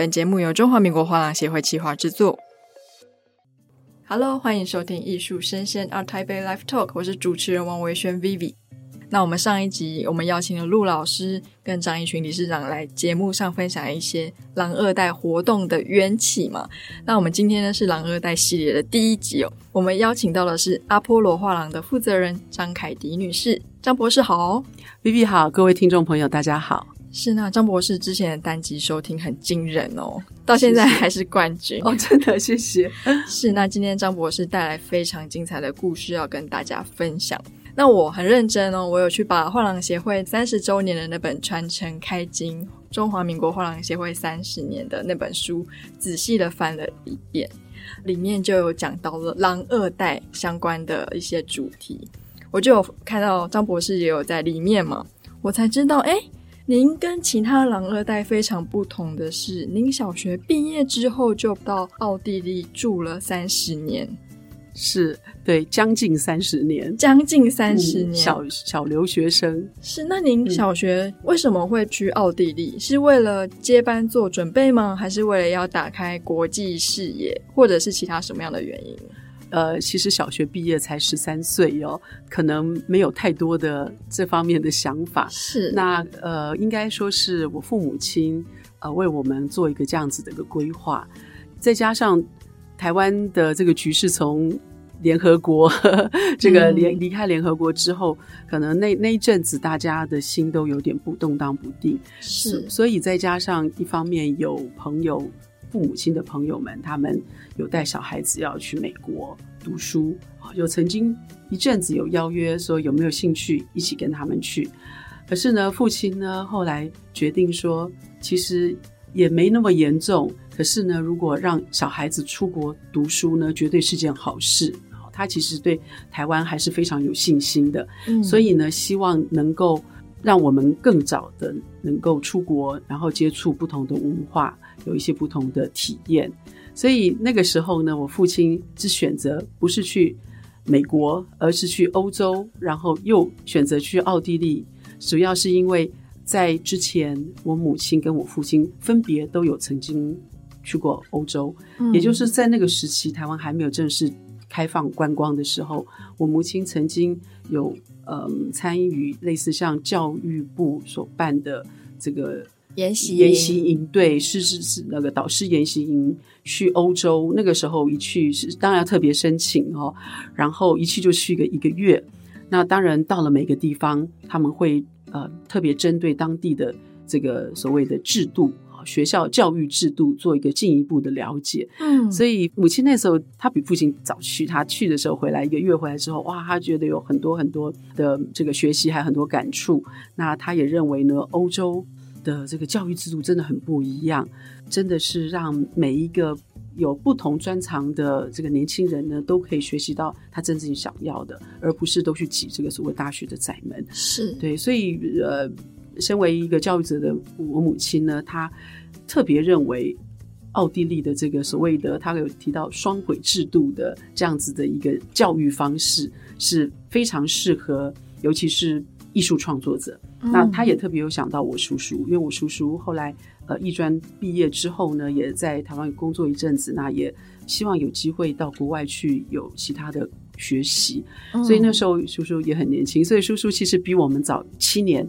本节目由中华民国画廊协会企划制作。Hello，欢迎收听艺术生鲜 ART TAIPEI Live Talk，我是主持人王维轩 Vivi。那我们上一集我们邀请了陆老师跟张一群理事长来节目上分享一些狼二代活动的缘起嘛。那我们今天呢是狼二代系列的第一集哦，我们邀请到的是阿波罗画廊的负责人张凯迪女士，张博士好，Vivi 好，各位听众朋友大家好。是那张博士之前的单集收听很惊人哦，到现在还是冠军哦，真的谢谢。是那今天张博士带来非常精彩的故事要跟大家分享。那我很认真哦，我有去把画廊协会三十周年的那本《传承开经：中华民国画廊协会三十年》的那本书仔细的翻了一遍，里面就有讲到了狼二代相关的一些主题，我就有看到张博士也有在里面嘛，我才知道哎。诶您跟其他狼二代非常不同的是，您小学毕业之后就到奥地利住了三十年，是对，将近三十年，将近三十年，嗯、小小留学生是。那您小学为什么会去奥地利？是为了接班做准备吗？还是为了要打开国际视野，或者是其他什么样的原因？呃，其实小学毕业才十三岁哟，可能没有太多的这方面的想法。是，那呃，应该说是我父母亲呃为我们做一个这样子的一个规划，再加上台湾的这个局势从联合国 这个离离开联合国之后，嗯、可能那那一阵子大家的心都有点不动荡不定。是，所以再加上一方面有朋友。父母亲的朋友们，他们有带小孩子要去美国读书，有曾经一阵子有邀约说有没有兴趣一起跟他们去。可是呢，父亲呢后来决定说，其实也没那么严重。可是呢，如果让小孩子出国读书呢，绝对是件好事。他其实对台湾还是非常有信心的，嗯，所以呢，希望能够让我们更早的能够出国，然后接触不同的文化。有一些不同的体验，所以那个时候呢，我父亲只选择不是去美国，而是去欧洲，然后又选择去奥地利，主要是因为在之前，我母亲跟我父亲分别都有曾经去过欧洲，嗯，也就是在那个时期，台湾还没有正式开放观光的时候，我母亲曾经有嗯参与类似像教育部所办的这个。研习研习营，对，是是是那个导师研习营去欧洲，那个时候一去是当然要特别申请哦，然后一去就去个一个月。那当然到了每个地方，他们会呃特别针对当地的这个所谓的制度，学校教育制度做一个进一步的了解。嗯，所以母亲那时候她比父亲早去，她去的时候回来一个月回来之后，哇，她觉得有很多很多的这个学习，还有很多感触。那她也认为呢，欧洲。的这个教育制度真的很不一样，真的是让每一个有不同专长的这个年轻人呢，都可以学习到他真正想要的，而不是都去挤这个所谓大学的窄门。是对，所以呃，身为一个教育者的我母亲呢，她特别认为奥地利的这个所谓的，他有提到双轨制度的这样子的一个教育方式是非常适合，尤其是艺术创作者。那他也特别有想到我叔叔，因为我叔叔后来呃艺专毕业之后呢，也在台湾工作一阵子，那也希望有机会到国外去有其他的学习，所以那时候叔叔也很年轻，所以叔叔其实比我们早七年，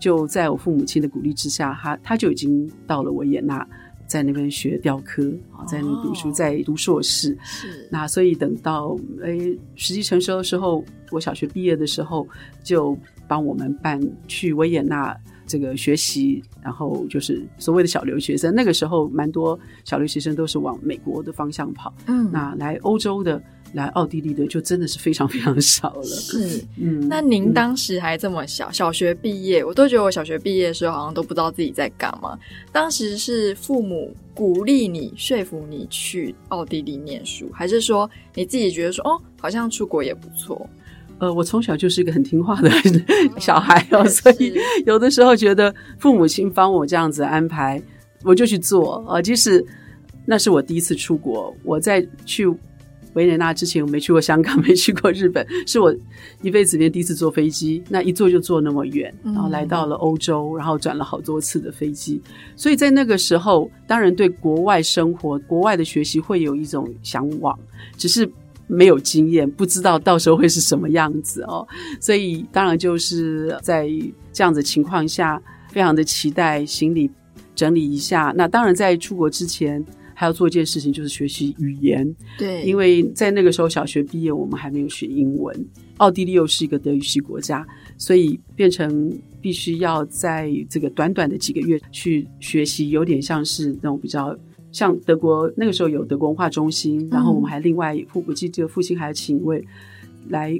就在我父母亲的鼓励之下，他他就已经到了维也纳。在那边学雕刻啊，在那边读书，在读硕士。是那所以等到诶时机成熟的时候，我小学毕业的时候，就帮我们办去维也纳这个学习，然后就是所谓的小留学生。那个时候，蛮多小留学生都是往美国的方向跑。嗯，那来欧洲的。来奥地利的就真的是非常非常少了。是，嗯，那您当时还这么小，小学毕业，我都觉得我小学毕业的时候好像都不知道自己在干嘛。当时是父母鼓励你、说服你去奥地利念书，还是说你自己觉得说，哦，好像出国也不错？呃，我从小就是一个很听话的 小孩哦，所以有的时候觉得父母亲帮我这样子安排，我就去做。呃，即使那是我第一次出国，我在去。维维也纳之前我没去过香港，没去过日本，是我一辈子里面第一次坐飞机。那一坐就坐那么远，然后来到了欧洲，然后转了好多次的飞机。所以在那个时候，当然对国外生活、国外的学习会有一种向往，只是没有经验，不知道到时候会是什么样子哦。所以当然就是在这样子情况下，非常的期待行李整理一下。那当然在出国之前。还要做一件事情，就是学习语言。对，因为在那个时候小学毕业，我们还没有学英文。奥地利又是一个德语系国家，所以变成必须要在这个短短的几个月去学习，有点像是那种比较像德国那个时候有德国文化中心，嗯、然后我们还另外父我记得父亲还请一位来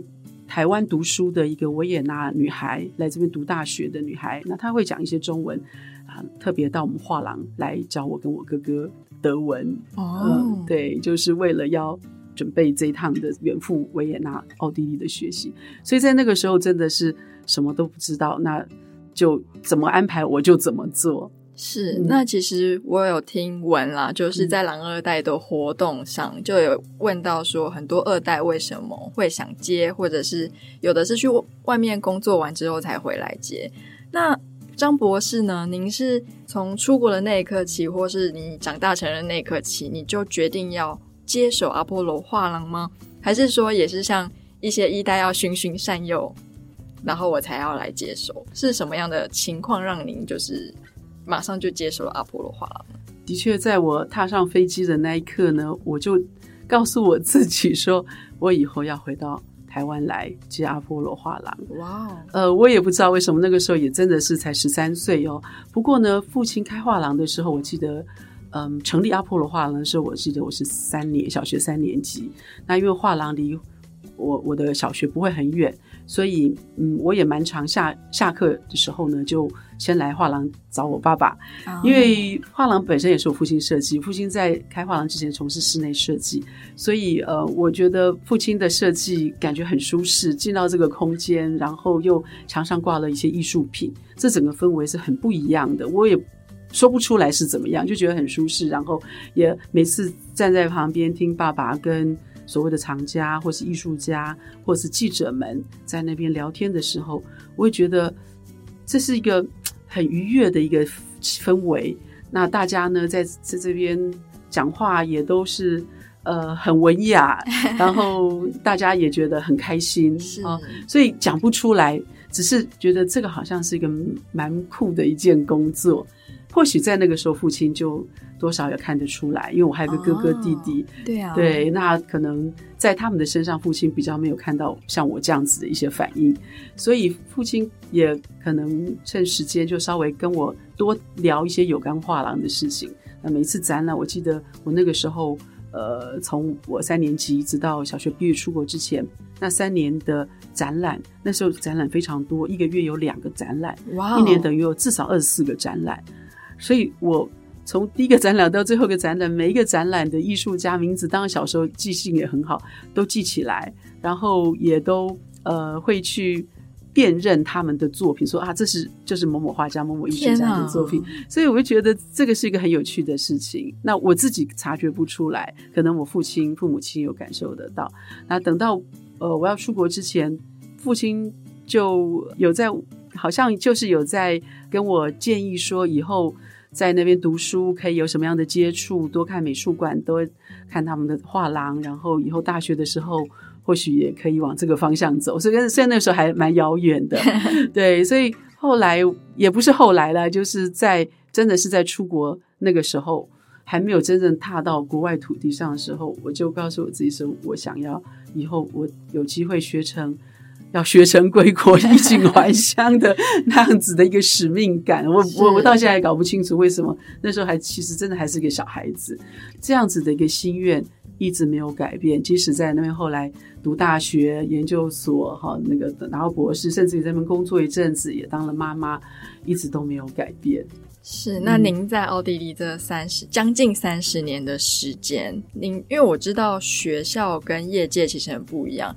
台湾读书的一个维也纳女孩来这边读大学的女孩，那她会讲一些中文啊，特别到我们画廊来教我跟我哥哥。德文哦、呃，对，就是为了要准备这一趟的远赴维也纳、奥地利的学习，所以在那个时候真的是什么都不知道，那就怎么安排我就怎么做。是，嗯、那其实我有听闻啦，就是在狼二代的活动上就有问到说，很多二代为什么会想接，或者是有的是去外面工作完之后才回来接，那。张博士呢？您是从出国的那一刻起，或是你长大成人那一刻起，你就决定要接手阿波罗画廊吗？还是说也是像一些一代要循循善诱，然后我才要来接手？是什么样的情况让您就是马上就接手了阿波罗画廊？的确，在我踏上飞机的那一刻呢，我就告诉我自己说，我以后要回到。台湾来接阿波罗画廊，哇 Wow！呃，我也不知道为什么那个时候也真的是才十三岁哦。不过呢，父亲开画廊的时候，我记得，嗯，成立阿波罗画廊的时候，我记得我是三年小学三年级。那因为画廊离我我的小学不会很远。所以，嗯，我也蛮常下下课的时候呢，就先来画廊找我爸爸，oh. 因为画廊本身也是我父亲设计。父亲在开画廊之前从事室内设计，所以呃，我觉得父亲的设计感觉很舒适。进到这个空间，然后又墙上挂了一些艺术品，这整个氛围是很不一样的。我也说不出来是怎么样，就觉得很舒适。然后也每次站在旁边听爸爸跟。所谓的藏家，或是艺术家，或是记者们在那边聊天的时候，我会觉得这是一个很愉悦的一个氛围。那大家呢，在在这边讲话也都是呃很文雅，然后大家也觉得很开心啊所以讲不出来，只是觉得这个好像是一个蛮酷的一件工作。或许在那个时候，父亲就多少也看得出来，因为我还有个哥哥弟弟，哦、对啊，对，那可能在他们的身上，父亲比较没有看到像我这样子的一些反应，所以父亲也可能趁时间就稍微跟我多聊一些有关画廊的事情。那每一次展览，我记得我那个时候，呃，从我三年级直到小学毕业出国之前，那三年的展览，那时候展览非常多，一个月有两个展览，哇哦，一年等于有至少二十四个展览。所以我从第一个展览到最后一个展览，每一个展览的艺术家名字，当然小时候记性也很好，都记起来，然后也都呃会去辨认他们的作品，说啊，这是就是某某画家、某某艺术家的作品。所以我就觉得这个是一个很有趣的事情。那我自己察觉不出来，可能我父亲、父母亲有感受得到。那等到呃我要出国之前，父亲就有在，好像就是有在跟我建议说以后。在那边读书可以有什么样的接触？多看美术馆，多看他们的画廊，然后以后大学的时候或许也可以往这个方向走。所以，虽然那时候还蛮遥远的，对。所以后来也不是后来了，就是在真的是在出国那个时候，还没有真正踏到国外土地上的时候，我就告诉我自己说，我想要以后我有机会学成。要学成归国，衣锦还乡的那样子的一个使命感，我我我到现在也搞不清楚为什么那时候还其实真的还是个小孩子，这样子的一个心愿一直没有改变。即使在那边后来读大学、研究所，哈，那个拿到博士，甚至于在那边工作一阵子，也当了妈妈，一直都没有改变。是，那您在奥地利这三十将近三十年的时间，您因为我知道学校跟业界其实很不一样。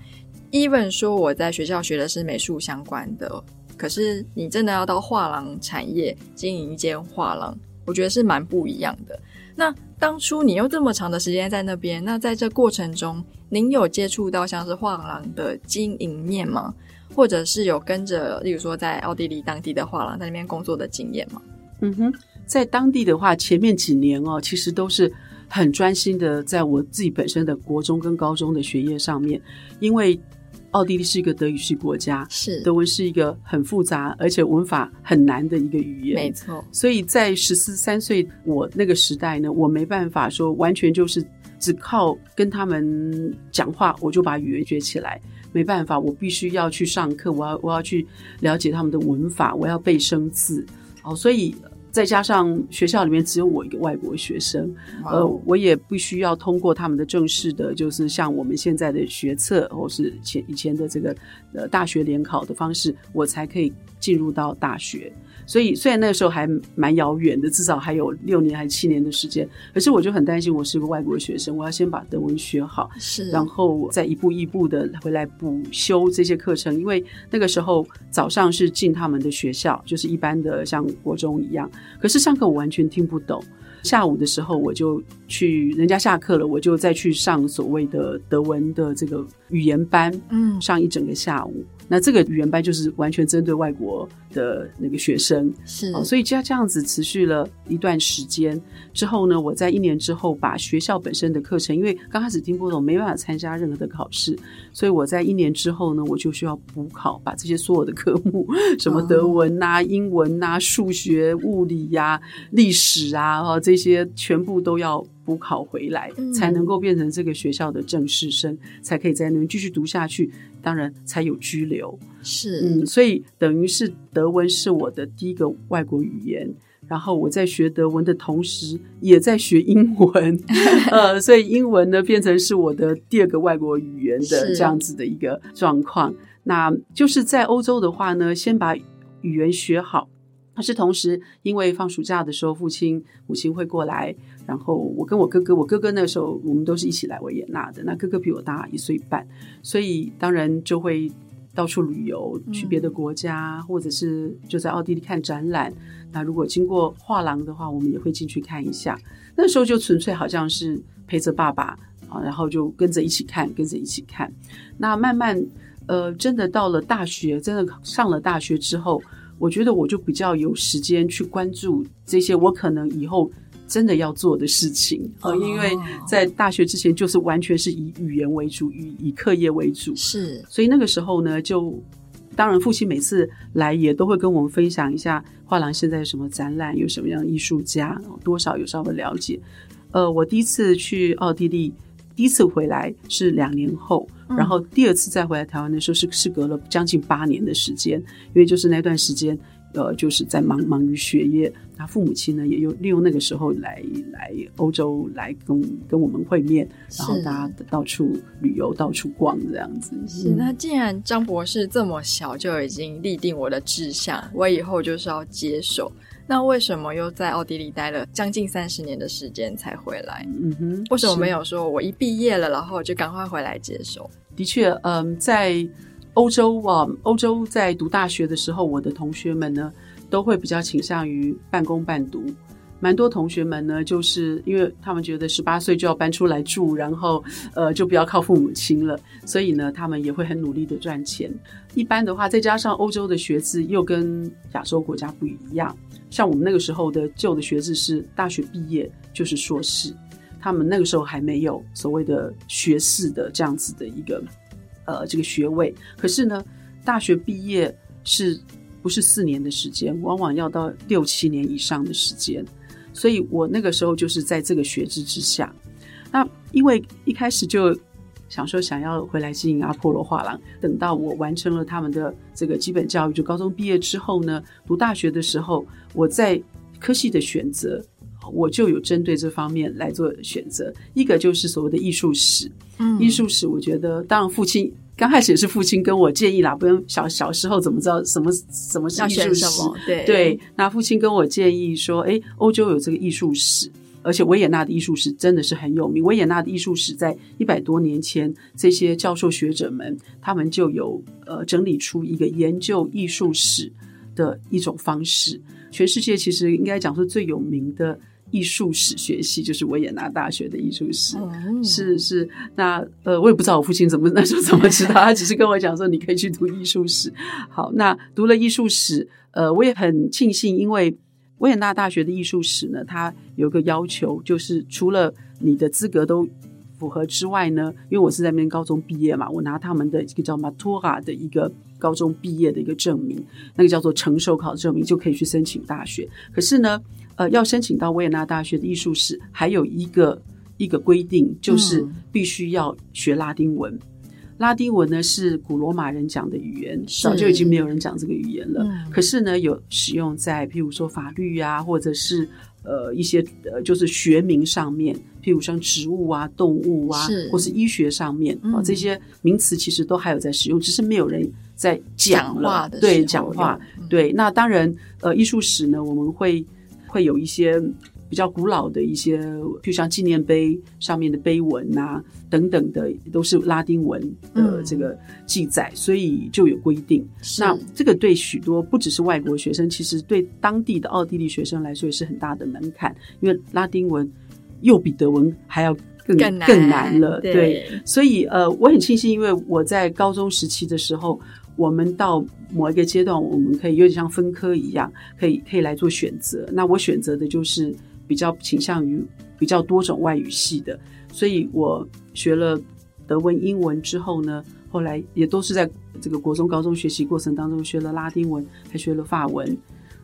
Even 说我在学校学的是美术相关的，可是你真的要到画廊产业经营一间画廊，我觉得是蛮不一样的。那当初你又这么长的时间在那边，那在这过程中，您有接触到像是画廊的经营面吗？或者是有跟着，例如说在奥地利当地的画廊在那边工作的经验吗？嗯哼，在当地的话，前面几年哦，其实都是很专心的，在我自己本身的国中跟高中的学业上面，因为奥地利是一个德语系国家，是德文是一个很复杂而且文法很难的一个语言，没错。所以在十四三岁我那个时代呢，我没办法说完全就是只靠跟他们讲话，我就把语言学起来。没办法，我必须要去上课，我要我要去了解他们的文法，我要背生字，哦，所以再加上学校里面只有我一个外国学生，呃，我也必须要通过他们的正式的，就是像我们现在的学测，或是前以前的这个呃大学联考的方式，我才可以进入到大学。所以，虽然那个时候还蛮遥远的，至少还有六年还是七年的时间，可是我就很担心，我是个外国学生，我要先把德文学好，是，然后再一步一步的回来补修这些课程。因为那个时候早上是进他们的学校，就是一般的像国中一样，可是上课我完全听不懂。下午的时候我就去，人家下课了，我就再去上所谓的德文的这个语言班，嗯，上一整个下午。那这个语言班就是完全针对外国的那个学生，是，所以就这样子持续了一段时间。之后呢，我在一年之后把学校本身的课程，因为刚开始听不懂，没办法参加任何的考试，所以我在一年之后呢，我就需要补考，把这些所有的科目，什么德文呐、啊、英文呐、啊、数学、物理呀、啊、历史啊，哈，这些全部都要补考回来，才能够变成这个学校的正式生，才可以在那边继续读下去。当然才有居留，是，嗯，所以等于是德文是我的第一个外国语言，然后我在学德文的同时也在学英文，呃，所以英文呢变成是我的第二个外国语言的这样子的一个状况。那就是在欧洲的话呢，先把语言学好。但是同时，因为放暑假的时候，父亲母亲会过来，然后我跟我哥哥，我哥哥那时候我们都是一起来维也纳的。那哥哥比我大一岁半，所以当然就会到处旅游，去别的国家，嗯、或者是就在奥地利看展览。那如果经过画廊的话，我们也会进去看一下。那时候就纯粹好像是陪着爸爸啊，然后就跟着一起看，跟着一起看。那慢慢呃，真的到了大学，真的上了大学之后。我觉得我就比较有时间去关注这些我可能以后真的要做的事情啊，因为在大学之前就是完全是以语言为主，以以课业为主，是，所以那个时候呢，就当然父亲每次来也都会跟我们分享一下画廊现在有什么展览，有什么样的艺术家，多少有稍微了解。呃，我第一次去奥地利。第一次回来是两年后，然后第二次再回来台湾的时候是是隔了将近八年的时间，因为就是那段时间，呃，就是在忙忙于学业，那父母亲呢也有利用那个时候来来欧洲来跟跟我们会面，然后大家到处旅游、到处逛这样子。是，那既然张博士这么小就已经立定我的志向，我以后就是要接手。那为什么又在奥地利待了将近三十年的时间才回来？嗯哼，为什么没有说我一毕业了，然后就赶快回来接手？的确，嗯，在欧洲啊，欧洲在读大学的时候，我的同学们呢，都会比较倾向于半工半读。蛮多同学们呢，就是因为他们觉得十八岁就要搬出来住，然后呃就不要靠父母亲了，所以呢，他们也会很努力的赚钱。一般的话，再加上欧洲的学制又跟亚洲国家不一样，像我们那个时候的旧的学制是大学毕业就是硕士，他们那个时候还没有所谓的学士的这样子的一个呃这个学位。可是呢，大学毕业是不是四年的时间，往往要到六七年以上的时间。所以我那个时候就是在这个学制之下，那因为一开始就想说想要回来经营阿波罗画廊，等到我完成了他们的这个基本教育，就高中毕业之后呢，读大学的时候，我在科系的选择，我就有针对这方面来做选择，一个就是所谓的艺术史，嗯，艺术史，我觉得当然父亲。刚开始也是父亲跟我建议啦，不用小小时候怎么知道什么什么是艺术史？对对，那父亲跟我建议说，哎，欧洲有这个艺术史，而且维也纳的艺术史真的是很有名。维也纳的艺术史在一百多年前，这些教授学者们他们就有呃整理出一个研究艺术史的一种方式。全世界其实应该讲说最有名的艺术史学系就是维也纳大学的艺术史，嗯、是是。那呃，我也不知道我父亲怎么那时候怎么知道，他只是跟我讲说你可以去读艺术史。好，那读了艺术史，呃，我也很庆幸，因为维也纳大学的艺术史呢，它有个要求，就是除了你的资格都符合之外呢，因为我是在那边高中毕业嘛，我拿他们的一个叫 Matura 的一个高中毕业的一个证明，那个叫做成手考证明，就可以去申请大学。可是呢，呃，要申请到维也纳大学的艺术史，还有一个一个规定，就是必须要学拉丁文。嗯拉丁文呢是古罗马人讲的语言，早就已经没有人讲这个语言了。嗯、可是呢，有使用在譬如说法律啊，或者是呃一些呃就是学名上面，譬如像植物啊、动物啊，是或是医学上面啊、嗯、这些名词其实都还有在使用，只是没有人在讲了。讲话的对，讲话、嗯、对。那当然，呃，艺术史呢，我们会会有一些。比较古老的一些，譬如像纪念碑上面的碑文啊等等的，都是拉丁文的这个记载，嗯、所以就有规定。那这个对许多不只是外国学生，其实对当地的奥地利学生来说也是很大的门槛，因为拉丁文又比德文还要更更难，了。对，对，所以呃，我很庆幸，因为我在高中时期的时候。我们到某一个阶段，我们可以有点像分科一样，可以可以来做选择。那我选择的就是比较倾向于比较多种外语系的，所以我学了德文、英文之后呢，后来也都是在这个国中、高中学习过程当中学了拉丁文，还学了法文，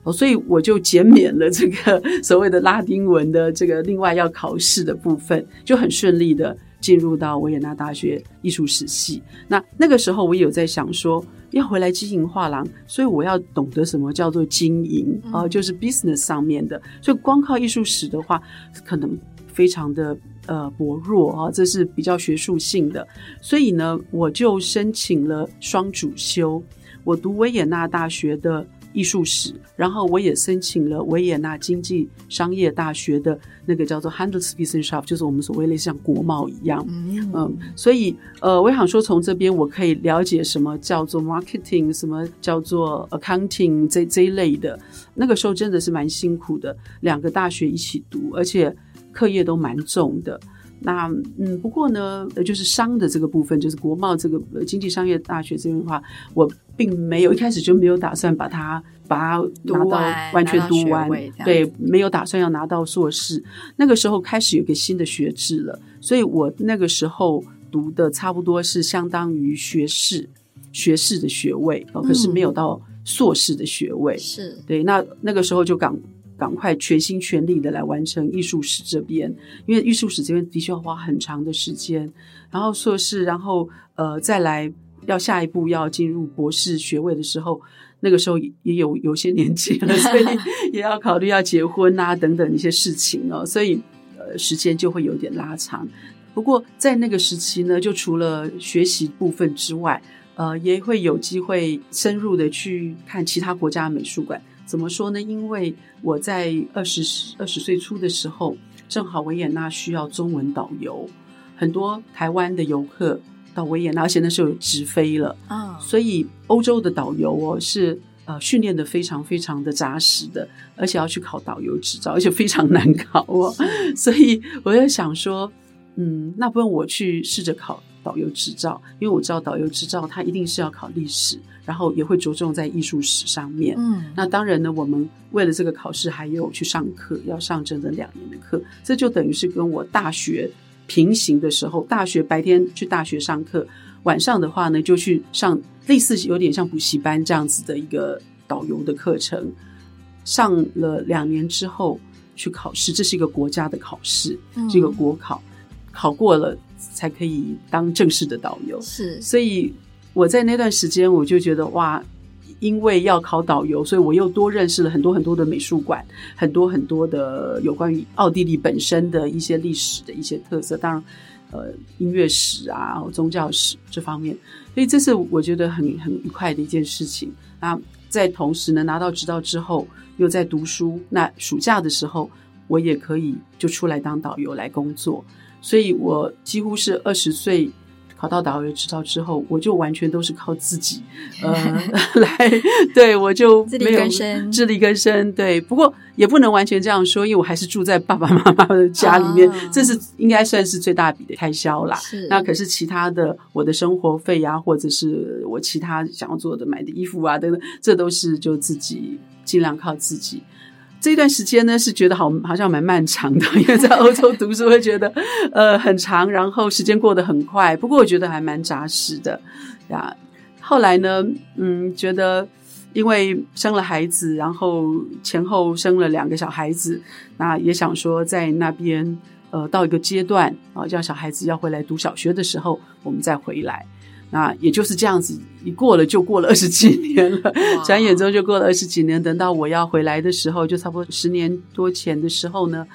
哦，所以我就减免了这个 所谓的拉丁文的这个另外要考试的部分，就很顺利的进入到维也纳大学艺术史系。那那个时候我也有在想说。要回来经营画廊，所以我要懂得什么叫做经营啊、呃，就是 business 上面的。所以光靠艺术史的话，可能非常的呃薄弱啊，这是比较学术性的。所以呢，我就申请了双主修，我读维也纳大学的。艺术史，然后我也申请了维也纳经济商业大学的那个叫做 Handelswissenschaft，就是我们所谓类似像国贸一样，嗯，嗯，所以呃，我想说从这边我可以了解什么叫做 marketing，什么叫做 accounting 这这一类的。那个时候真的是蛮辛苦的，两个大学一起读，而且课业都蛮重的。那嗯，不过呢，就是商的这个部分，就是国贸这个经济商业大学这边的话，我并没有一开始就没有打算把它把它拿到完全读完，对，没有打算要拿到硕士。那个时候开始有个新的学制了，所以我那个时候读的差不多是相当于学士学士的学位，可是没有到硕士的学位。是、嗯、对，那那个时候就刚。赶快全心全力的来完成艺术史这边，因为艺术史这边的确要花很长的时间。然后硕士，然后呃再来要下一步要进入博士学位的时候，那个时候也有有些年纪了，所以 也要考虑要结婚啊等等一些事情哦，所以呃时间就会有点拉长。不过在那个时期呢，就除了学习部分之外，呃也会有机会深入的去看其他国家的美术馆。怎么说呢？因为我在二十二十岁初的时候，正好维也纳需要中文导游，很多台湾的游客到维也纳，而且那时候有直飞了啊，oh. 所以欧洲的导游哦是呃训练的非常非常的扎实的，而且要去考导游执照，而且非常难考哦，所以我在想说，嗯，那不用我去试着考导游执照，因为我知道导游执照它一定是要考历史。然后也会着重在艺术史上面。嗯，那当然呢，我们为了这个考试，还有去上课，要上整整两年的课。这就等于是跟我大学平行的时候，大学白天去大学上课，晚上的话呢，就去上类似有点像补习班这样子的一个导游的课程。上了两年之后去考试，这是一个国家的考试，嗯，这个国考，考过了才可以当正式的导游。是，所以。我在那段时间，我就觉得哇，因为要考导游，所以我又多认识了很多很多的美术馆，很多很多的有关于奥地利本身的一些历史的一些特色，当然，呃，音乐史啊、宗教史这方面，所以这是我觉得很很愉快的一件事情。那在同时呢，拿到执照之后，又在读书，那暑假的时候，我也可以就出来当导游来工作，所以我几乎是二十岁。考到导游执照之后，我就完全都是靠自己，呃，来，对，我就没有自力更生，自力更生。对，不过也不能完全这样说，因为我还是住在爸爸妈妈的家里面，啊、这是应该算是最大笔的开销啦。是，那可是其他的我的生活费呀、啊，或者是我其他想要做的买的衣服啊等等，这都是就自己尽量靠自己。这段时间呢，是觉得好好像蛮漫长的，因为在欧洲读书会觉得呃很长，然后时间过得很快。不过我觉得还蛮扎实的呀。后来呢，嗯，觉得因为生了孩子，然后前后生了两个小孩子，那也想说在那边呃到一个阶段啊，叫小孩子要回来读小学的时候，我们再回来。那也就是这样子，一过了就过了二十几年了，转眼中就过了二十几年。等到我要回来的时候，就差不多十年多前的时候呢，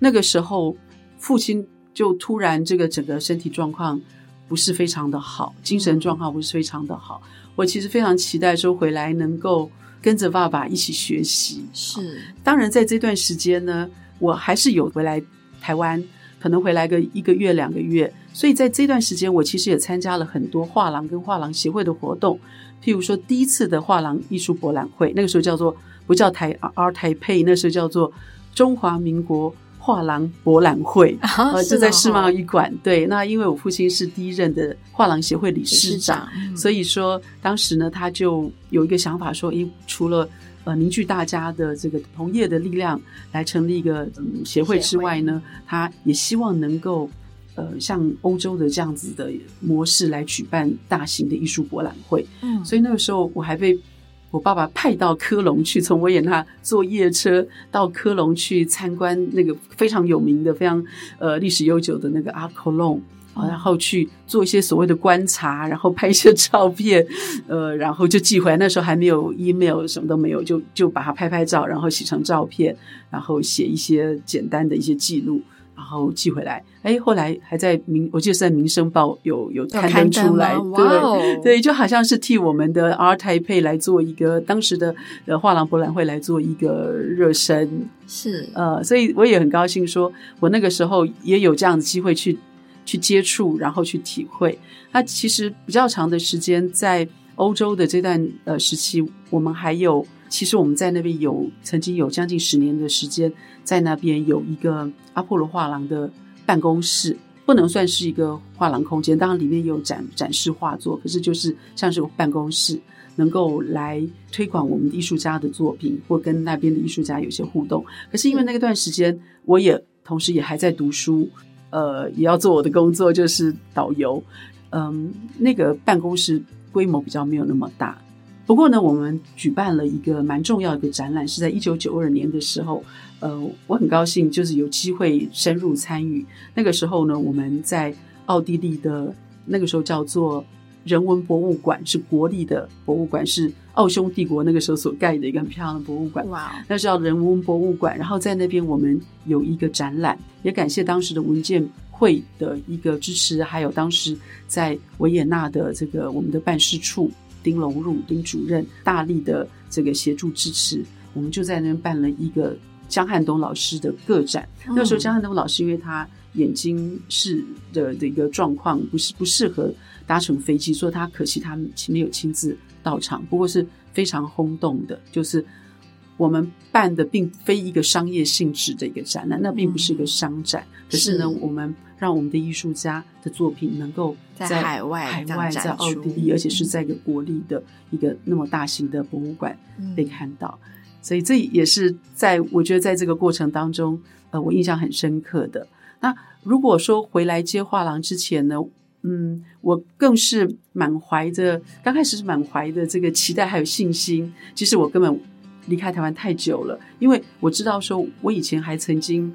那个时候父亲就突然这个整个身体状况不是非常的好，精神状况不是非常的好。我其实非常期待说回来能够跟着爸爸一起学习。是，当然在这段时间呢，我还是有回来台湾。可能回来个一个月两个月，所以在这段时间，我其实也参加了很多画廊跟画廊协会的活动。譬如说，第一次的画廊艺术博览会，那个时候叫做不叫台 Taipei，那时候叫做中华民国画廊博览会，啊、呃，就在世贸一馆。对，那因为我父亲是第一任的画廊协会理事长，嗯、所以说当时呢，他就有一个想法说，诶，除了呃，凝聚大家的这个同业的力量来成立一个嗯协会之外呢，他也希望能够呃像欧洲的这样子的模式来举办大型的艺术博览会。嗯，所以那个时候我还被我爸爸派到科隆去，从维也纳坐夜车到科隆去参观那个非常有名的、非常呃历史悠久的那个 Art 然后去做一些所谓的观察，然后拍一些照片，呃，然后就寄回来。那时候还没有 email，什么都没有，就就把它拍拍照，然后洗成照片，然后写一些简单的一些记录，然后寄回来。哎，后来还在民，我记得是在《民生报》有有刊登出来，对、哦、对，就好像是替我们的 Art Taipei 来做一个当时的呃画廊博览会来做一个热身，是呃，所以我也很高兴，说我那个时候也有这样的机会去。去接触，然后去体会。那其实比较长的时间在欧洲的这段呃时期，我们还有，其实我们在那边有曾经有将近十年的时间，在那边有一个阿波罗画廊的办公室，不能算是一个画廊空间，当然里面有展展示画作，可是就是像是个办公室，能够来推广我们的艺术家的作品，或跟那边的艺术家有些互动。可是因为那个段时间，我也同时也还在读书。呃，也要做我的工作，就是导游。嗯，那个办公室规模比较没有那么大。不过呢，我们举办了一个蛮重要的一个展览，是在一九九二年的时候。呃，我很高兴，就是有机会深入参与。那个时候呢，我们在奥地利的那个时候叫做。人文博物馆是国立的博物馆，是奥匈帝国那个时候所盖的一个很漂亮的博物馆。哇！那是叫人文博物馆。然后在那边我们有一个展览，也感谢当时的文件会的一个支持，还有当时在维也纳的这个我们的办事处丁龙入丁主任大力的这个协助支持，我们就在那边办了一个江汉东老师的个展。嗯、那时候江汉东老师因为他眼睛是的的一个状况，不是不适合。搭乘飞机，说他可惜他没有亲自到场，不过是非常轰动的。就是我们办的并非一个商业性质的一个展览，那并不是一个商展。嗯、可是呢，是我们让我们的艺术家的作品能够在，海外、海外在奥地利，而且是在一个国立的一个那么大型的博物馆被看到。嗯、所以这也是在我觉得在这个过程当中，呃，我印象很深刻的。那如果说回来接画廊之前呢？嗯，我更是满怀着，刚开始是满怀的这个期待还有信心。其实我根本离开台湾太久了，因为我知道说，我以前还曾经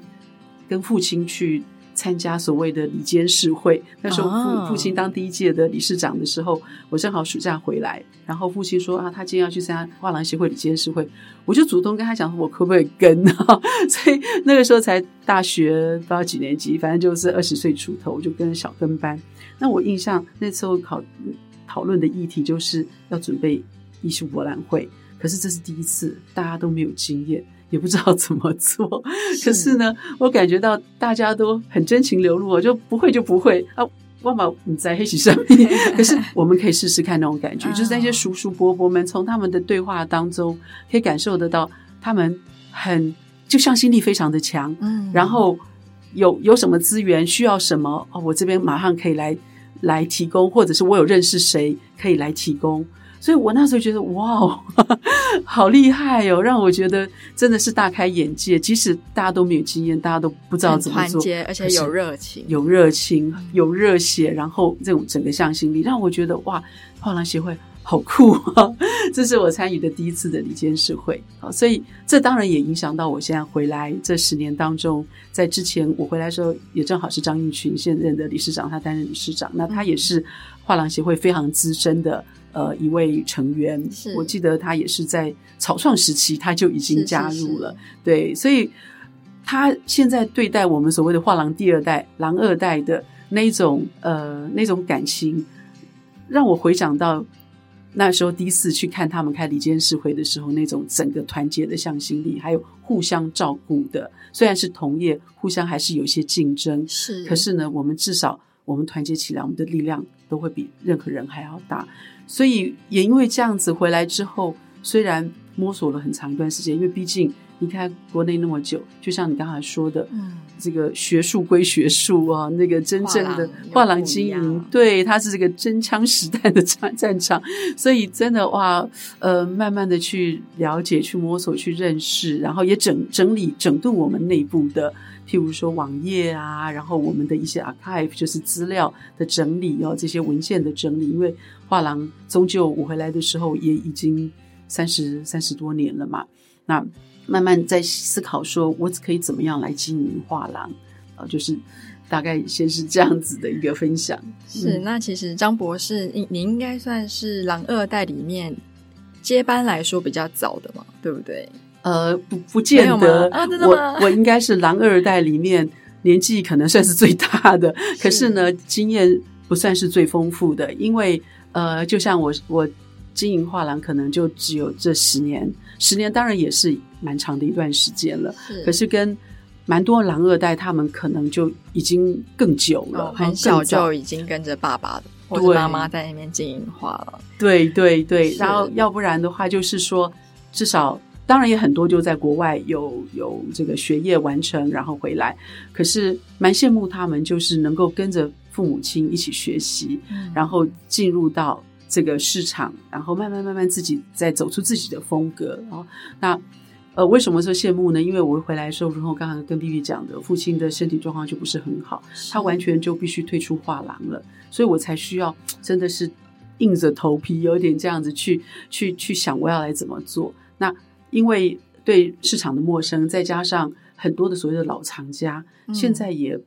跟父亲去。参加所谓的理监事会，那时候父父亲当第一届的理事长的时候，我正好暑假回来，然后父亲说啊，他今天要去参加画廊协会理监事会，我就主动跟他讲，我可不可以跟呢？所以那个时候才大学不知道几年级，反正就是二十岁出头，我就跟小跟班。那我印象那时候考讨论的议题就是要准备艺术博览会，可是这是第一次，大家都没有经验。也不知道怎么做，可是呢，我感觉到大家都很真情流露，我就不会就不会啊。我嘛不在一起上面，可是我们可以试试看那种感觉，就是那些叔叔伯伯们从他们的对话当中，可以感受得到他们很就向心力非常的强，嗯，然后有有什么资源需要什么哦，我这边马上可以来来提供，或者是我有认识谁可以来提供。所以我那时候觉得哇哦，好厉害哦，让我觉得真的是大开眼界。即使大家都没有经验，大家都不知道怎么做，团结，而且有热情，有热情，有热血，然后这种整个向心力，让我觉得哇，画廊协会好酷啊！这是我参与的第一次的理监事会啊，所以这当然也影响到我现在回来这十年当中，在之前我回来的时候，也正好是张应群现任的理事长，他担任理事长，那他也是画廊协会非常资深的。呃，一位成员，我记得他也是在草创时期他就已经加入了，是。是是对，所以他现在对待我们所谓的画廊第二代、狼二代的那种呃那种感情，让我回想到那时候第一次去看他们开理监事会的时候，那种整个团结的向心力，还有互相照顾的，虽然是同业，互相还是有一些竞争，是，可是呢，我们至少我们团结起来，我们的力量都会比任何人还要大。所以也因为这样子回来之后，虽然摸索了很长一段时间，因为毕竟离开国内那么久，就像你刚才说的，嗯，这个学术归学术啊，那个真正的画廊经营，对，它是这个真枪实弹的战战场，所以真的哇，呃，慢慢的去了解、去摸索、去认识，然后也整整理、整顿我们内部的。譬如说网页啊，然后我们的一些 archive 就是资料的整理哦，这些文献的整理。因为画廊终究我回来的时候也已经三十三十多年了嘛，那慢慢在思考说，我可以怎么样来经营画廊啊？就是大概先是这样子的一个分享。是，那其实张博士，你你应该算是狼二代里面接班来说比较早的嘛，对不对？呃，不不见得，啊、我我应该是狼二代里面年纪可能算是最大的，是可是呢，经验不算是最丰富的，因为呃，就像我我经营画廊，可能就只有这十年，十年当然也是蛮长的一段时间了，是。可是跟蛮多狼二代，他们可能就已经更久了，哦、很小就已经跟着爸爸的或者妈妈在那边经营画了，对对对，然后要不然的话，就是说至少。当然也很多就在国外有有这个学业完成，然后回来。可是蛮羡慕他们，就是能够跟着父母亲一起学习，嗯、然后进入到这个市场，然后慢慢慢慢自己再走出自己的风格。然后那呃，为什么说羡慕呢？因为我回来的时候，然后刚刚跟 B B 讲的，父亲的身体状况就不是很好，他完全就必须退出画廊了，所以我才需要真的是硬着头皮，有点这样子去去去想我要来怎么做。那因为对市场的陌生，再加上很多的所谓的老藏家，嗯、现在也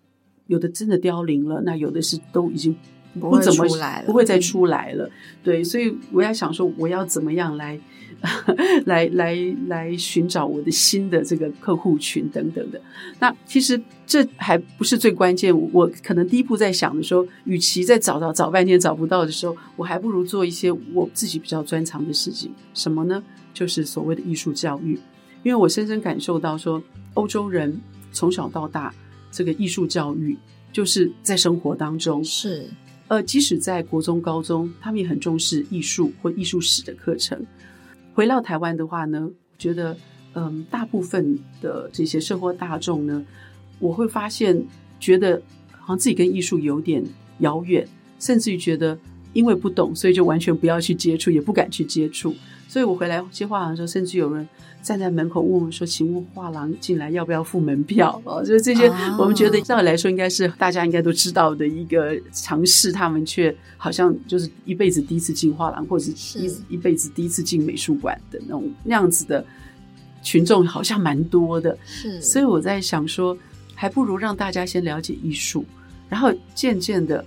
有的真的凋零了，那有的是都已经不怎么来了，不会再出来了。对，所以我要想说，我要怎么样来 来来来寻找我的新的这个客户群等等的。那其实这还不是最关键，我可能第一步在想的时候，与其在找到找半天找不到的时候，我还不如做一些我自己比较专长的事情。什么呢？就是所谓的艺术教育，因为我深深感受到说，欧洲人从小到大，这个艺术教育就是在生活当中是，呃，即使在国中、高中，他们也很重视艺术或艺术史的课程。回到台湾的话呢，我觉得，嗯、呃，大部分的这些社会大众呢，我会发现，觉得好像自己跟艺术有点遥远，甚至于觉得因为不懂，所以就完全不要去接触，也不敢去接触。所以我回来接画廊的时候，甚至有人站在门口问我说：“请问画廊进来要不要付门票？”哦，就是这些，我们觉得照理来说应该是大家应该都知道的一个尝试，他们却好像就是一辈子第一次进画廊，或者是一一辈子第一次进美术馆的那种那样子的群众，好像蛮多的。是，所以我在想说，还不如让大家先了解艺术，然后渐渐的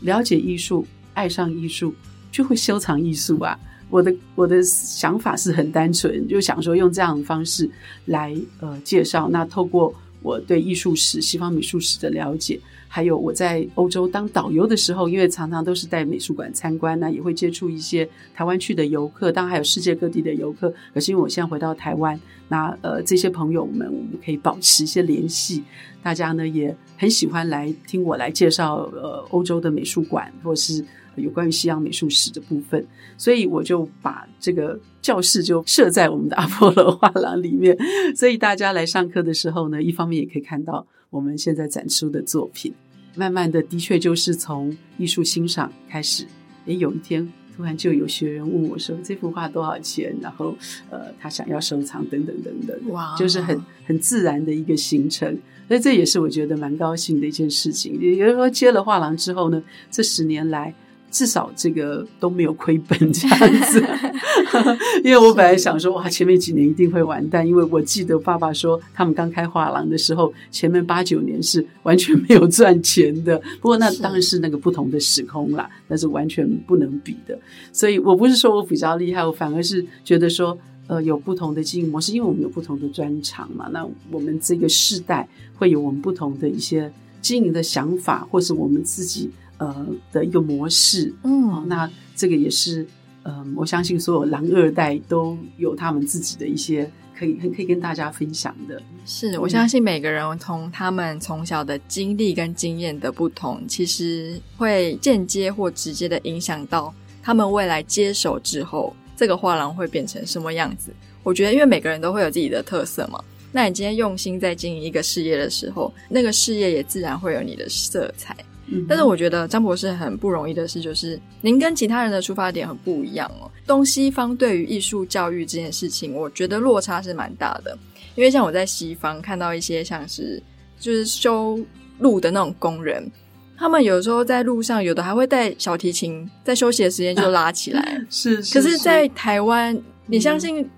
了解艺术，爱上艺术，就会收藏艺术啊。我的我的想法是很单纯，就想说用这样的方式来呃介绍。那透过我对艺术史、西方美术史的了解，还有我在欧洲当导游的时候，因为常常都是带美术馆参观呢，也会接触一些台湾去的游客，当然还有世界各地的游客。可是因为我现在回到台湾，那呃这些朋友们，我们可以保持一些联系。大家呢也很喜欢来听我来介绍呃欧洲的美术馆，或是有关于西洋美术史的部分。所以我就把这个教室就设在我们的阿波罗画廊里面，所以大家来上课的时候呢，一方面也可以看到我们现在展出的作品。慢慢的，的确就是从艺术欣赏开始。诶，有一天突然就有学员问我说：“这幅画多少钱？”然后呃，他想要收藏等等等等，哇，就是很很自然的一个形成。所以这也是我觉得蛮高兴的一件事情。也就是说，接了画廊之后呢，这十年来。至少这个都没有亏本这样子，因为我本来想说哇，前面几年一定会完蛋，因为我记得爸爸说他们刚开画廊的时候，前面八九年是完全没有赚钱的。不过那当然是那个不同的时空啦，那是完全不能比的。所以我不是说我比较厉害，我反而是觉得说，呃，有不同的经营模式，因为我们有不同的专长嘛。那我们这个世代会有我们不同的一些经营的想法，或是我们自己。呃的一个模式，嗯，那这个也是，嗯、呃，我相信所有狼二代都有他们自己的一些可以很可以跟大家分享的。是我相信每个人从他们从小的经历跟经验的不同，其实会间接或直接的影响到他们未来接手之后，这个画廊会变成什么样子。我觉得，因为每个人都会有自己的特色嘛，那你今天用心在经营一个事业的时候，那个事业也自然会有你的色彩。但是我觉得张博士很不容易的是，就是您跟其他人的出发点很不一样哦。东西方对于艺术教育这件事情，我觉得落差是蛮大的。因为像我在西方看到一些像是就是修路的那种工人，他们有时候在路上有的还会带小提琴，在休息的时间就拉起来。啊、是，是，可是，在台湾，你相信？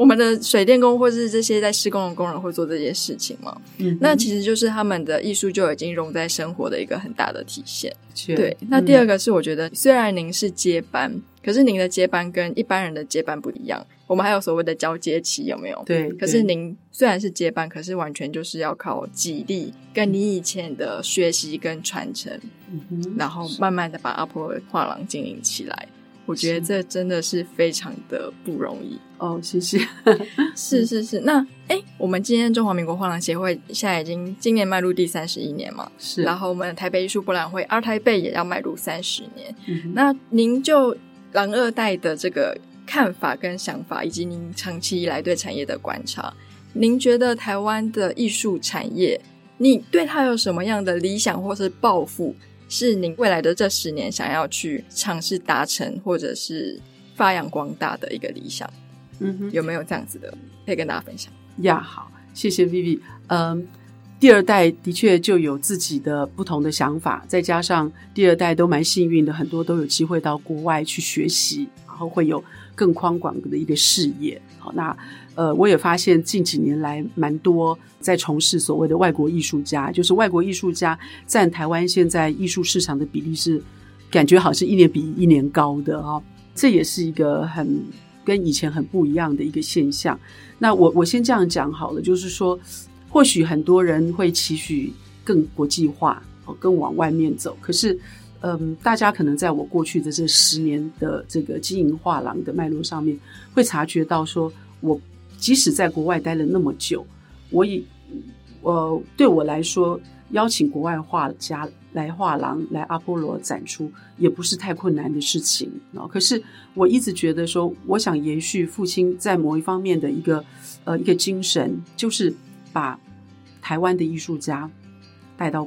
我们的水电工或是这些在施工的工人会做这些事情吗？嗯，那其实就是他们的艺术就已经融在生活的一个很大的体现。对，那第二个是我觉得，虽然您是接班，可是您的接班跟一般人的接班不一样。我们还有所谓的交接期，有没有？对。可是您虽然是接班，可是完全就是要靠己力，跟你以前的学习跟传承，嗯，然后慢慢的把阿波罗画廊经营起来。我觉得这真的是非常的不容易哦，谢谢。是是是，那哎，我们今天中华民国画廊协会现在已经今年迈入第三十一年嘛，是。然后我们台北艺术博览会二台北也要迈入三十年。嗯。那您就狼二代的这个看法跟想法，以及您长期以来对产业的观察，您觉得台湾的艺术产业，你对它有什么样的理想或是抱负？是您未来的这十年想要去尝试达成，或者是发扬光大的一个理想，嗯哼，有没有这样子的可以跟大家分享？呀，好，谢谢 Vivi。嗯，第二代的确就有自己的不同的想法，再加上第二代都蛮幸运的，很多都有机会到国外去学习，然后会有更宽广的一个视野。好，那。呃，我也发现近几年来蛮多在从事所谓的外国艺术家，就是外国艺术家占台湾现在艺术市场的比例是感觉好像一年比一年高的哦，这也是一个很跟以前很不一样的一个现象。那我我先这样讲好了，就是说，或许很多人会期许更国际化，哦更往外面走，可是，嗯，大家可能在我过去的这十年的这个经营画廊的脉络上面，会察觉到说我。即使在国外待了那么久，我也，呃，对我来说，邀请国外画家来画廊来阿波罗展出，也不是太困难的事情啊。可是我一直觉得说，我想延续父亲在某一方面的一个呃一个精神，就是把台湾的艺术家带到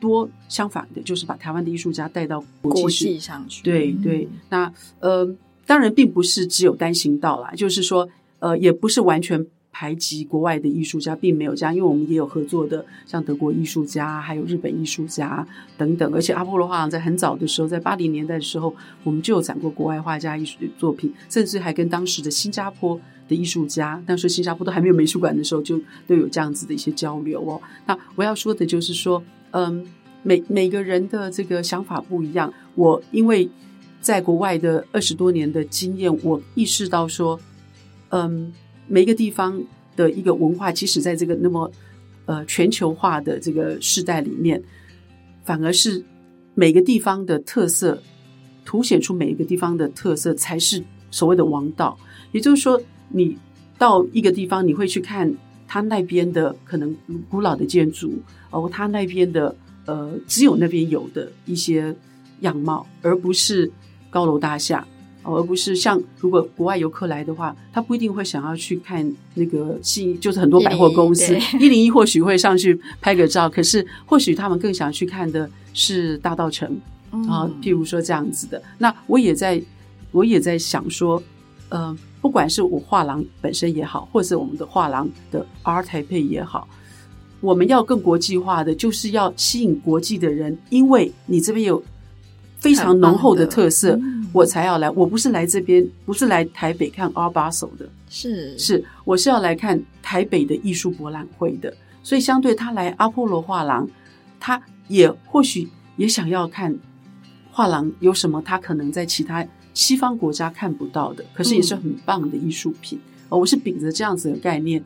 多相反的，就是把台湾的艺术家带到国际，上去。对对，那呃，当然并不是只有单行道啦，就是说。呃，也不是完全排挤国外的艺术家，并没有这样，因为我们也有合作的，像德国艺术家，还有日本艺术家等等。而且阿波罗画廊在很早的时候，在八零年代的时候，我们就有展过国外画家艺术的作品，甚至还跟当时的新加坡的艺术家，当时新加坡都还没有美术馆的时候，就都有这样子的一些交流哦。那我要说的就是说，嗯，每每个人的这个想法不一样。我因为在国外的二十多年的经验，我意识到说。嗯，每一个地方的一个文化，即使在这个那么呃全球化的这个时代里面，反而是每个地方的特色，凸显出每一个地方的特色才是所谓的王道。也就是说，你到一个地方，你会去看他那边的可能古老的建筑，哦，他那边的呃只有那边有的一些样貌，而不是高楼大厦。而不是像如果国外游客来的话，他不一定会想要去看那个戏，就是很多百货公司 一零一或许会上去拍个照，可是或许他们更想去看的是大道城啊，譬如说这样子的。那我也在，我也在想说，呃，不管是我画廊本身也好，或者是我们的画廊的 Art Taipei 也好，我们要更国际化的，就是要吸引国际的人，因为你这边有非常浓厚的特色。我才要来，我不是来这边，不是来台北看 Art Basel 的，是是，我是要来看台北的艺术博览会的。所以，相对他来阿波罗画廊，他也或许也想要看画廊有什么他可能在其他西方国家看不到的，可是也是很棒的艺术品。嗯，我是秉着这样子的概念，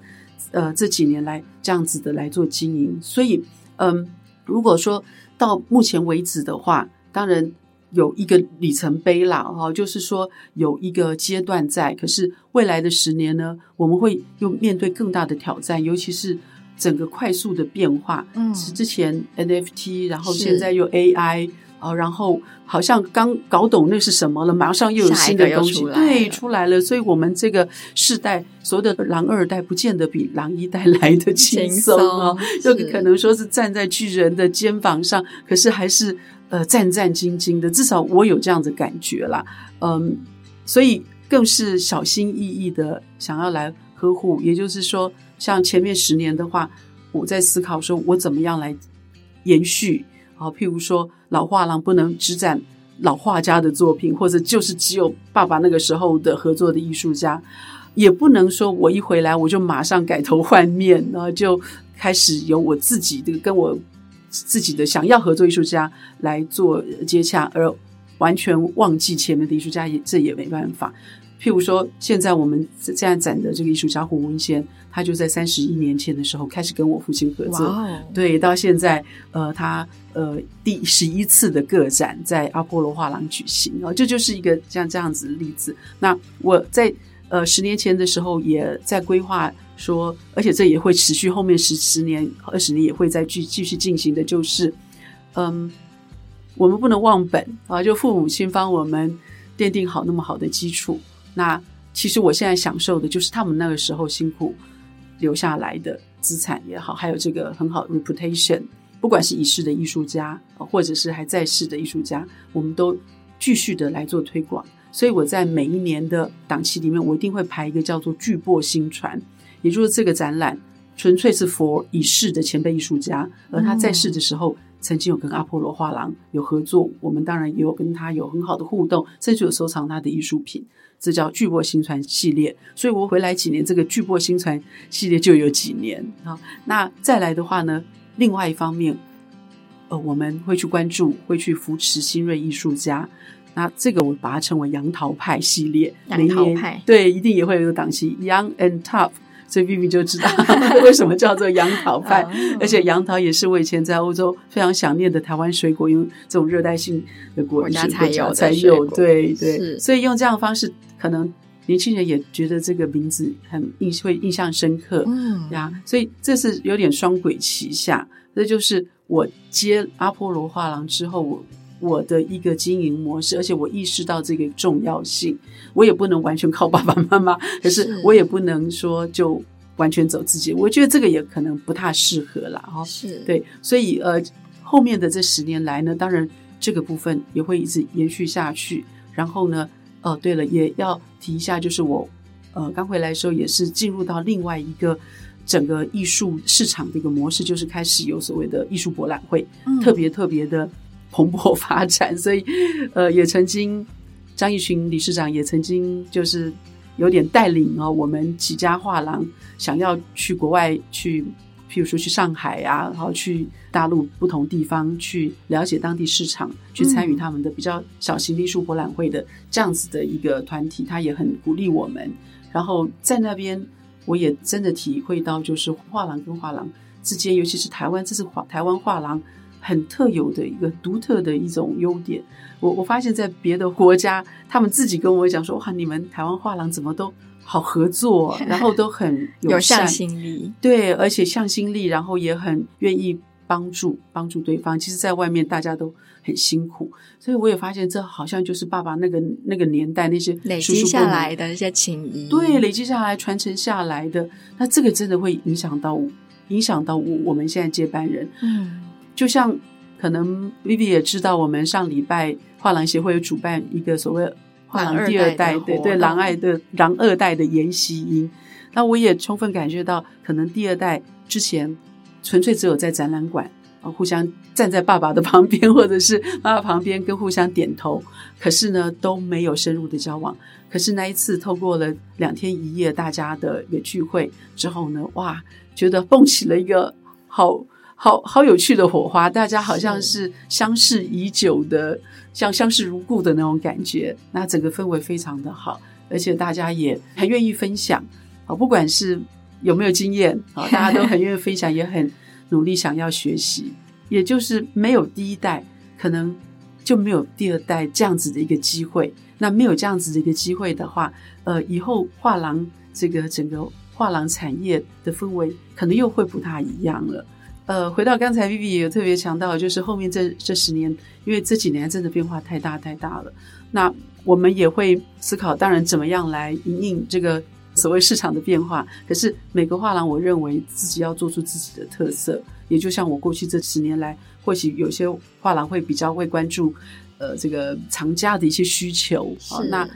呃，这几年来这样子的来做经营。所以，嗯，如果说到目前为止的话，当然。有一个里程碑啦，哈，就是说有一个阶段在。可是未来的十年呢，我们会又面对更大的挑战，尤其是整个快速的变化。嗯，是之前 NFT，然后现在又 AI 啊，然后好像刚搞懂那是什么了，马上又有新的东西，对，出来了。所以我们这个世代所有的狼二代，不见得比狼一代来的轻松哦，就可能说是站在巨人的肩膀上，可是还是。呃，战战兢兢的，至少我有这样的感觉啦。嗯，所以更是小心翼翼的想要来呵护。也就是说，像前面十年的话，我在思考说，我怎么样来延续啊？譬如说，老画廊不能只展老画家的作品，或者就是只有爸爸那个时候的合作的艺术家，也不能说我一回来我就马上改头换面，然后就开始由我自己的跟我。自己的想要合作艺术家来做接洽，而完全忘记前面的艺术家，也这也没办法。譬如说，现在我们这样展的这个艺术家胡文先，他就在三十一年前的时候开始跟我父亲合作对，到现在，呃，他呃第十一次的个展在阿波罗画廊举行哦，这就是一个像这样子的例子。那我在呃十年前的时候也在规划。说，而且这也会持续，后面十十年、二十年也会再继继续进行的，就是，嗯，我们不能忘本啊！就父母亲帮我们奠定好那么好的基础，那其实我现在享受的就是他们那个时候辛苦留下来的资产也好，还有这个很好的 reputation，不管是已逝的艺术家，或者是还在世的艺术家，我们都继续的来做推广。所以我在每一年的档期里面，我一定会排一个叫做“巨擘星传”。也就是这个展览，纯粹是 for 已逝的前辈艺术家，而他在世的时候，曾经有跟阿波罗画廊有合作，我们当然也有跟他有很好的互动，甚至有收藏他的艺术品，这叫巨波星传系列。所以我回来几年，这个巨波星传系列就有几年啊。那再来的话呢，另外一方面，呃，我们会去关注，会去扶持新锐艺术家。那这个我把它称为杨桃派系列，杨桃派对，一定也会有个档期，Young and Tough。所以 Vivi 就知道 为什么叫做杨桃派，而且杨桃也是我以前在欧洲非常想念的台湾水果，因为这种热带性的果实才有才有，对对。所以用这样的方式，可能年轻人也觉得这个名字很印会印象深刻，嗯呀，所以这是有点双轨齐下。这就是我接阿波罗画廊之后，我。我的一个经营模式，而且我意识到这个重要性，我也不能完全靠爸爸妈妈，可是我也不能说就完全走自己，我觉得这个也可能不太适合了哈。是对，所以呃，后面的这十年来呢，当然这个部分也会一直延续下去。然后呢，哦，对了，也要提一下，就是我呃刚回来的时候，也是进入到另外一个整个艺术市场的一个模式，就是开始有所谓的艺术博览会，嗯、特别特别的。蓬勃发展，所以，呃，也曾经张义群理事长也曾经就是有点带领哦，我们几家画廊想要去国外去，譬如说去上海啊，然后去大陆不同地方去了解当地市场，去参与他们的比较小型艺术博览会的这样子的一个团体，他也很鼓励我们。然后在那边，我也真的体会到，就是画廊跟画廊之间，尤其是台湾，这是画台湾画廊很特有的一个独特的一种优点。我我发现，在别的国家，他们自己跟我讲说：“哇，你们台湾画廊怎么都好合作，然后都很有向心力，对，而且向心力，然后也很愿意帮助帮助对方。其实，在外面大家都很辛苦，所以我也发现，这好像就是爸爸那个那个年代那些累积下来的一些情谊，对，累积下来传承下来的。那这个真的会影响到影响到我我们现在接班人，嗯，就像。可能 Vivi 也知道，我们上礼拜画廊协会有主办一个所谓画廊第二代，对对，狼爱的狼二代的研习营。那我也充分感觉到，可能第二代之前纯粹只有在展览馆啊，互相站在爸爸的旁边，或者是妈妈旁边跟互相点头，可是呢都没有深入的交往。可是那一次透过了两天一夜大家的一个聚会之后呢，哇，觉得蹦起了一个好。好好有趣的火花，大家好像是相识已久的，像相识如故的那种感觉。那整个氛围非常的好，而且大家也很愿意分享啊，不管是有没有经验啊，大家都很愿意分享，也很努力想要学习。也就是没有第一代，可能就没有第二代这样子的一个机会。那没有这样子的一个机会的话，呃，以后画廊这个整个画廊产业的氛围可能又会不太一样了。呃，回到刚才 Vivi 也有特别强调，就是后面这这十年，因为这几年真的变化太大太大了。那我们也会思考，当然怎么样来应应这个所谓市场的变化。可是每个画廊，我认为自己要做出自己的特色。也就像我过去这十年来，或许有些画廊会比较会关注，呃，这个藏家的一些需求啊。那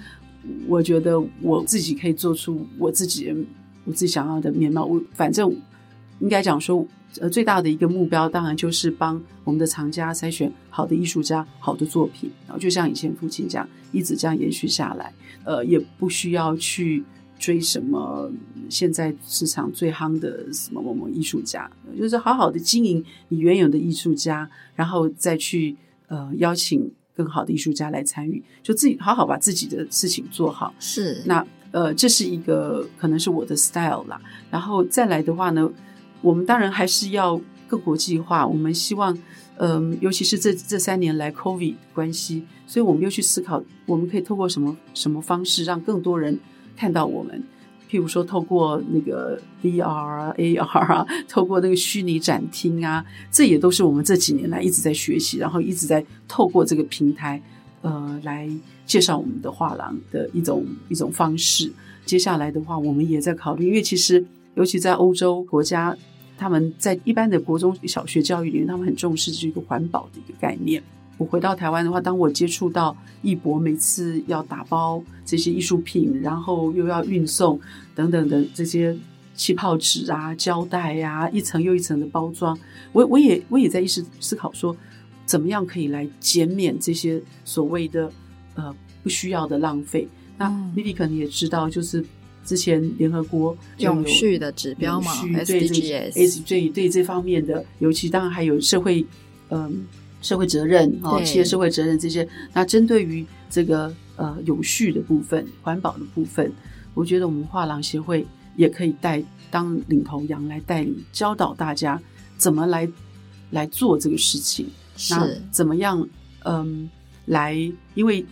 我觉得我自己可以做出我自己我自己想要的面貌。我反正应该讲说。呃，最大的一个目标当然就是帮我们的藏家筛选好的艺术家、好的作品，然后就像以前父亲讲，一直这样延续下来。呃，也不需要去追什么现在市场最夯的什么某某艺术家，就是好好的经营你原有的艺术家，然后再去呃邀请更好的艺术家来参与，就自己好好把自己的事情做好。是，那呃，这是一个可能是我的 style 啦。然后再来的话呢，我们当然还是要更国际化。我们希望，嗯、尤其是这这三年来 COVID 关系，所以我们又去思考，我们可以透过什么什么方式让更多人看到我们。譬如说，透过那个 VR 啊、AR 啊，透过那个虚拟展厅啊，这也都是我们这几年来一直在学习，然后一直在透过这个平台，呃，来介绍我们的画廊的一种一种方式。接下来的话，我们也在考虑，因为其实。尤其在欧洲国家，他们在一般的国中小学教育里面，他们很重视这个环保的一个概念。我回到台湾的话，当我接触到艺博每次要打包这些艺术品，然后又要运送等等的这些气泡纸啊、胶带呀、啊，一层又一层的包装，我我也我也在一直思考说，怎么样可以来减免这些所谓的呃不需要的浪费。那 Vivi 可能也知道，就是。之前联合国永续的指标嘛，SDGs，对对这方面的，尤其当然还有社会，嗯，社会责任啊，企业社会责任这些。那针对于这个呃永续的部分、环保的部分，我觉得我们画廊协会也可以带当领头羊来带领教导大家怎么来来做这个事情。是那怎么样？嗯，来因为。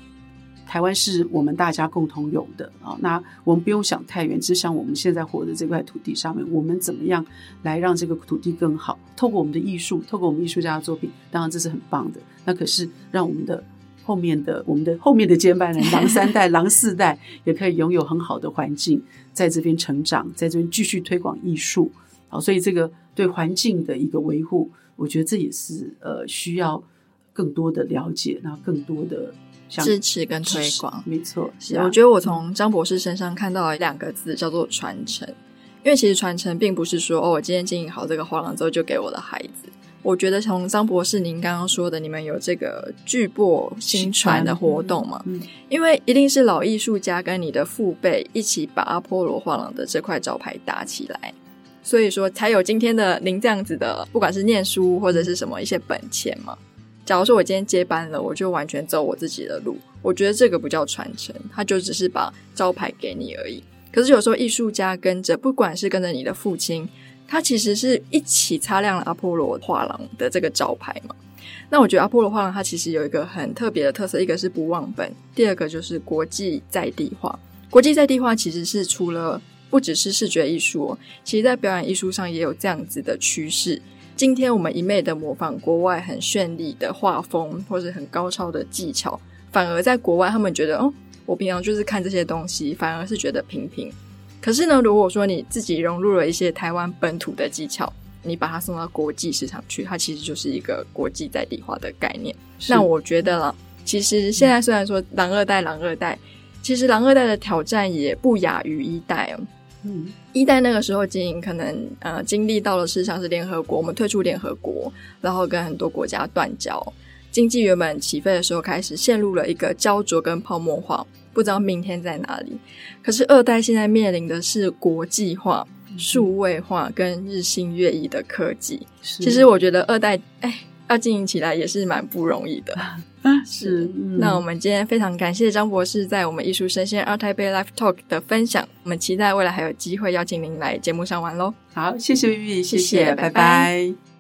台湾是我们大家共同有的啊，那我们不用想太远，只想我们现在活的这块土地上面，我们怎么样来让这个土地更好？透过我们的艺术，透过我们艺术家的作品，当然这是很棒的。那可是让我们的后面的我们的后面的接班人，狼三代、狼四代，也可以拥有很好的环境，在这边成长，在这边继续推广艺术。好，所以这个对环境的一个维护，我觉得这也是呃需要更多的了解，然后更多的。支持跟推广，没错。是，我觉得我从张博士身上看到了两个字，叫做传承。因为其实传承并不是说哦，我今天经营好这个画廊之后就给我的孩子。我觉得从张博士您刚刚说的，你们有这个巨擘新传的活动嘛？嗯，因为一定是老艺术家跟你的父辈一起把阿波罗画廊的这块招牌打起来，所以说才有今天的您这样子的，不管是念书或者是什么一些本钱嘛。假如说我今天接班了，我就完全走我自己的路。我觉得这个不叫传承，他就只是把招牌给你而已。可是有时候艺术家跟着，不管是跟着你的父亲，它其实是一起擦亮了阿波罗画廊的这个招牌嘛。那我觉得阿波罗画廊它其实有一个很特别的特色，一个是不忘本，第二个就是国际在地化。国际在地化其实是除了不只是视觉艺术，其实在表演艺术上也有这样子的趋势。今天我们一昧的模仿国外很绚丽的画风或者很高超的技巧，反而在国外他们觉得哦，我平常就是看这些东西，反而是觉得平平。可是呢，如果说你自己融入了一些台湾本土的技巧，你把它送到国际市场去，它其实就是一个国际在地化的概念。那我觉得啦，其实现在虽然说狼二代，狼二代，其实狼二代的挑战也不亚于一代哦。嗯，一代那个时候经营可能呃经历到了是像是联合国，我们退出联合国，然后跟很多国家断交，经济原本起飞的时候开始陷入了一个焦灼跟泡沫化，不知道明天在哪里。可是二代现在面临的是国际化。数位化跟日新月异的科技，其实我觉得二代哎要经营起来也是蛮不容易的。是，嗯、那我们今天非常感谢张博士在我们艺术生鲜 ART TAIPEI Live Talk 的分享，我们期待未来还有机会邀请您来节目上玩喽。好，谢谢 Vivi，谢谢，谢谢拜拜。拜拜。